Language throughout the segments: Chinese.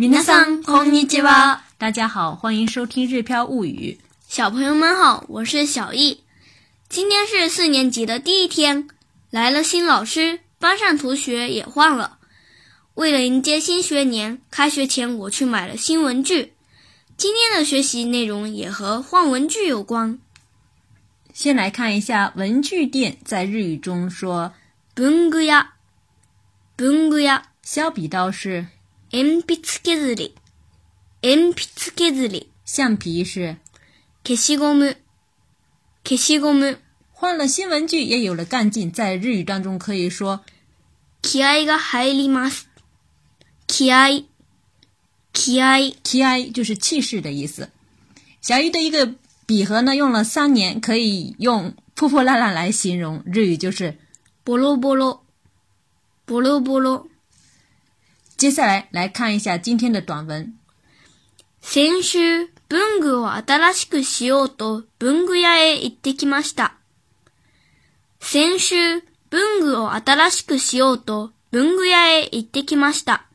皆さんこんにちは。大家好，欢迎收听《日飘物语》。小朋友们好，我是小易。今天是四年级的第一天，来了新老师，班上同学也换了。为了迎接新学年，开学前我去买了新文具。今天的学习内容也和换文具有关。先来看一下文具店，在日语中说“文具屋”。文具屋。削笔刀是。鉛筆削り、鉛筆削り。橡皮是？消しゴム、消しゴム。换了新文具也有了干劲，在日语当中可以说“気合が入ります”。気合、気合、気合就是气势的意思。小鱼的一个笔盒呢，用了三年，可以用破破烂烂来形容，日语就是“ぼろぼろ、ぼろぼろ”。接下来来看一下今天的短文。先週、文具を新しくしようと文具屋へ行ってきました。先週、文具を新しくしようと文具屋へ行ってきました。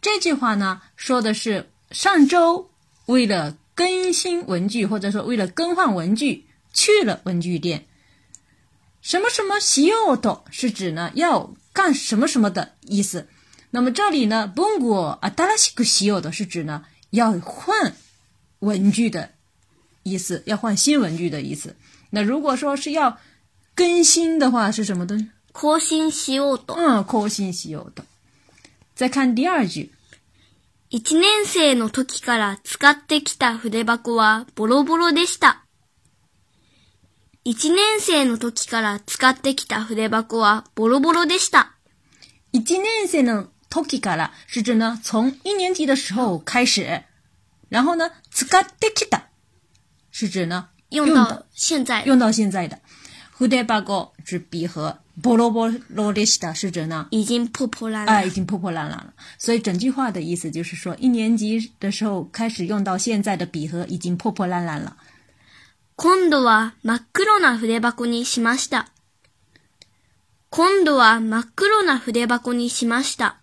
这句话呢，说的是上周为了更新文具，或者说为了更换文具，去了文具店。什么什么しようと是指呢，要干什么什么的意思。那么这里呢本 o を新しくしよう的是指呢要换文具的意思，要换新文具的意思。那如果说是要更新的话，是什么东西？更新しようと。嗯，更新しようと。再看第二句。一年生の時から使ってきた筆箱はボロボロでした。一年生の時から使ってきた筆箱はボロボロでした。一年生の tokiga 啦是指呢从一年级的时候开始，然后呢 s k a d a k e d a 是指呢用到现在用到现在的 h u d e b a k o 是笔盒 b o l o b o l o d e k t a 是指呢已经破破烂啊已经破破烂烂了，所以整句话的意思就是说一年级的时候开始用到现在的笔盒已经破破烂烂了。今度は真っ黒な筆箱にしました。今度は真っ黒な筆箱にしました。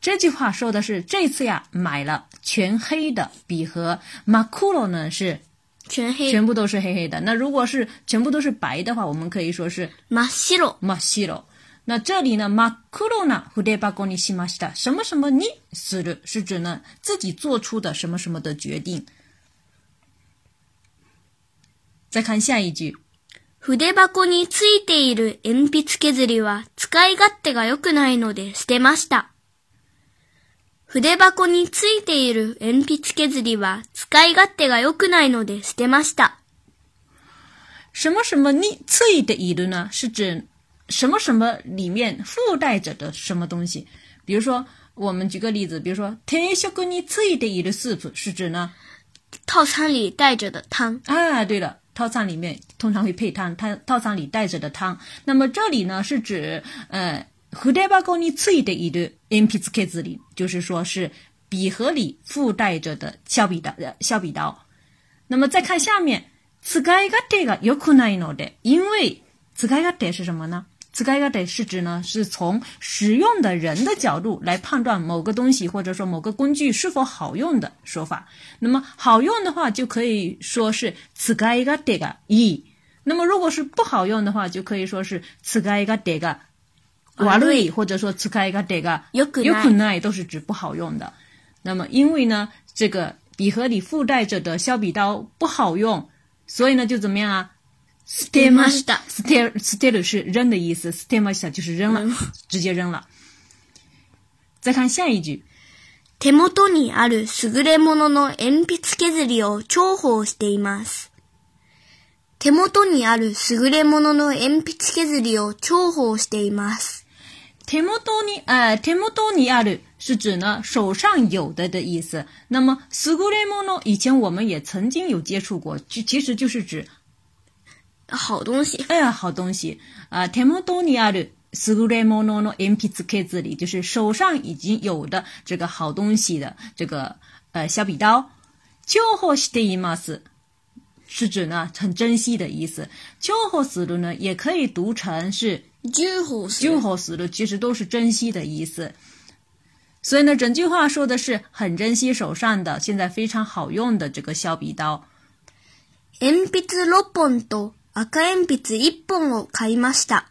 这句话说的是这次呀，买了全黑的笔盒。マクロ呢是全黑，全部都是黑黑的。那如果是全部都是白的话，我们可以说是マシロ。マシロ。那这里呢，マクロロナフデバコにしまし什么什么呢？是指是指呢自己做出的什么什么的决定。再看下一句，フデについている鉛筆削りは使い勝手が良くないので捨てました。筆箱についている鉛筆削りは使い勝手が良くないので捨てました。什么什么についている呢是指什么什么里面附带着的什么东西。比如说，我们举个例子，比如说定食についているスープ是指呢套餐里带着的汤。啊，对了。套餐里面通常会配汤，它套餐里带着的汤。那么这里呢是指，呃，盒带包里最的一对 MP 子壳子里，就是说是笔盒里附带着的削笔刀的削笔刀。那么再看下面，这个这个有可能的，因为这个这个是什么呢？这个这个是指呢，是从使用的人的角度来判断某个东西或者说某个工具是否好用的说法。那么好用的话就可以说是这个这个一，那么如果是不好用的话就可以说是这个这个。悪い或者说使い勝手が良くない都是指不好用的。那么因为呢，这个笔盒里附带着的削笔刀不好用，所以呢就怎么样啊？捨てました。捨て、捨てる是扔的意思。捨てました就是扔了，直接扔了。再看下一句。手元にある優れものの鉛筆削りを重宝しています。手元にある優れものの鉛筆削りを重宝しています。temodoni 哎，temodoni 啊的，是指呢手上有的的意思。那么 suguremono，以前我们也曾经有接触过，就其实就是指好东西。哎，好东西啊，temodoni 啊的，suguremono n 呢，mp i 字卡子里就是手上已经有的这个好东西的这个呃削笔刀。chohoshiimas 是指呢很珍惜的意思。chohoshi 呢也可以读成是。就好，就好似的，其实都是珍惜的意思。所以呢，整句话说的是很珍惜手上的现在非常好用的这个削笔刀。鉛筆六本と赤鉛筆一本を買いました。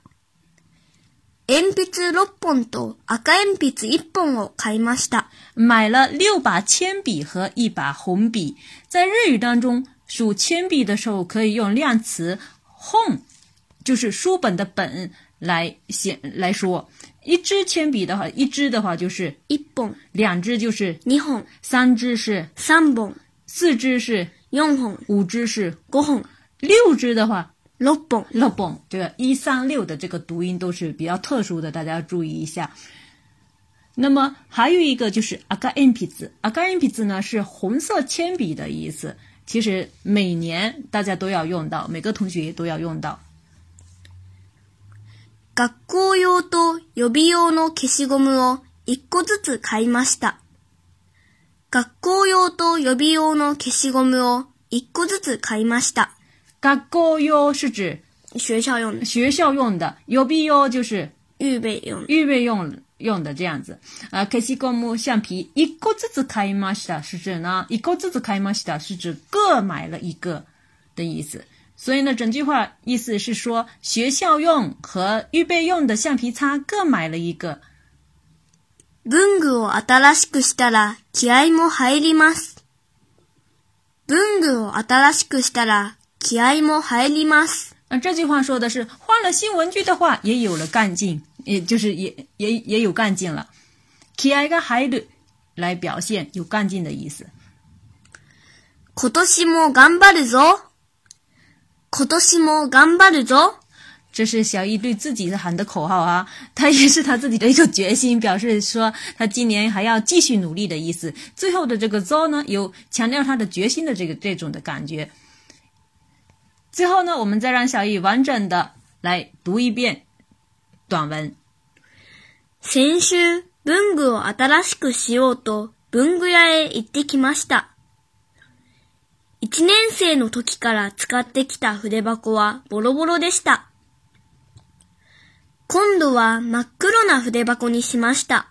鉛筆六本と赤鉛筆一本を買いました。买了六把铅笔和一把红笔。在日语当中数铅笔的时候可以用量词“本”，就是书本的“本”。来写来说，一支铅笔的话，一支的话就是一本，两支就是两本，三支是三本，四支是四本，五支是五本，六支的话六本六本，这个一三六的这个读音都是比较特殊的，大家要注意一下。那么还有一个就是阿卡恩皮子，阿卡恩皮子呢是红色铅笔的意思。其实每年大家都要用到，每个同学都要用到。学校用と予備用の消しゴムを一個ずつ買いました。学校用と予備用の消しゴムを一個ずつ買いました。学校用是指学校用的，学校用的。予備用就是预备用，预备用用的这样子。呃，消しゴム橡皮一個ずつ買いました是指呢，一個ずつ買いました是指各买了一个的意思。所以呢，整句话意思是说，学校用和预备用的橡皮擦各买了一个。文具を新しくしたら気合も入ります。文具を新しくしたら気合も入ります。那这句话说的是，换了新文具的话，也有了干劲，也就是也也也有干劲了。気合が入る来表现有干劲的意思。今年も頑張るぞ。今年も頑張るぞ！这是小易对自己喊的口号啊，他也是他自己的一个决心，表示说他今年还要继续努力的意思。最后的这个ぞ呢，有强调他的决心的这个这种的感觉。最后呢，我们再让小易完整的来读一遍短文。先週文具を新しくしようと文具屋へ行ってきました。一年生の時から使ってきた筆箱はボロボロでした。今度は真っ黒な筆箱にしました。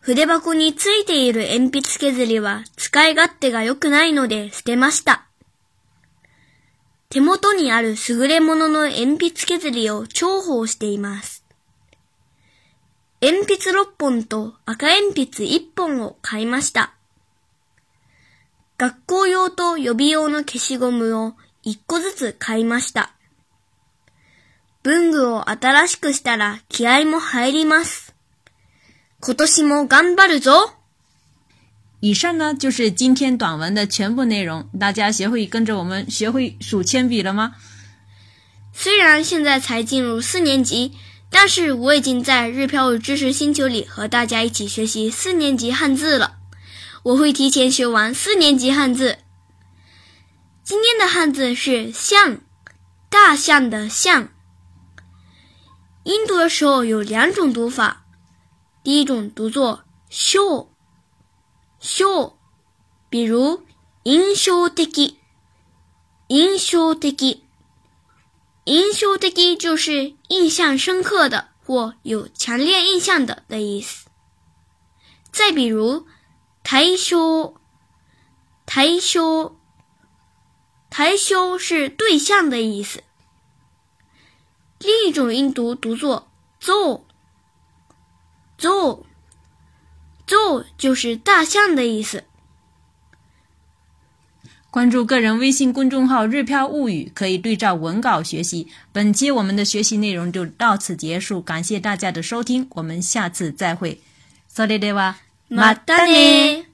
筆箱についている鉛筆削りは使い勝手が良くないので捨てました。手元にある優れものの鉛筆削りを重宝しています。鉛筆6本と赤鉛筆1本を買いました。学校用と予備用の消しゴムを1個ずつ買いました。文具を新しくしたら気合も入ります。今年も頑張るぞ。以上呢就是今天短文的全部内容。大家学会跟着我们学会数铅笔了吗？虽然现在才进入四年级，但是我已经在日票日知识星球里和大家一起学习四年级汉字了。我会提前学完四年级汉字。今天的汉字是“象”，大象的“象”。音读的时候有两种读法，第一种读作 s h o w s h o w 比如“印象的印象的印象的就是印象深刻的或有强烈印象的的意思。再比如。台修，台修，台修是对象的意思。另一种音读读作 z o u z o z o 就是大象的意思。关注个人微信公众号“日飘物语”，可以对照文稿学习。本期我们的学习内容就到此结束，感谢大家的收听，我们下次再会。嗦哩嘞哇！まったね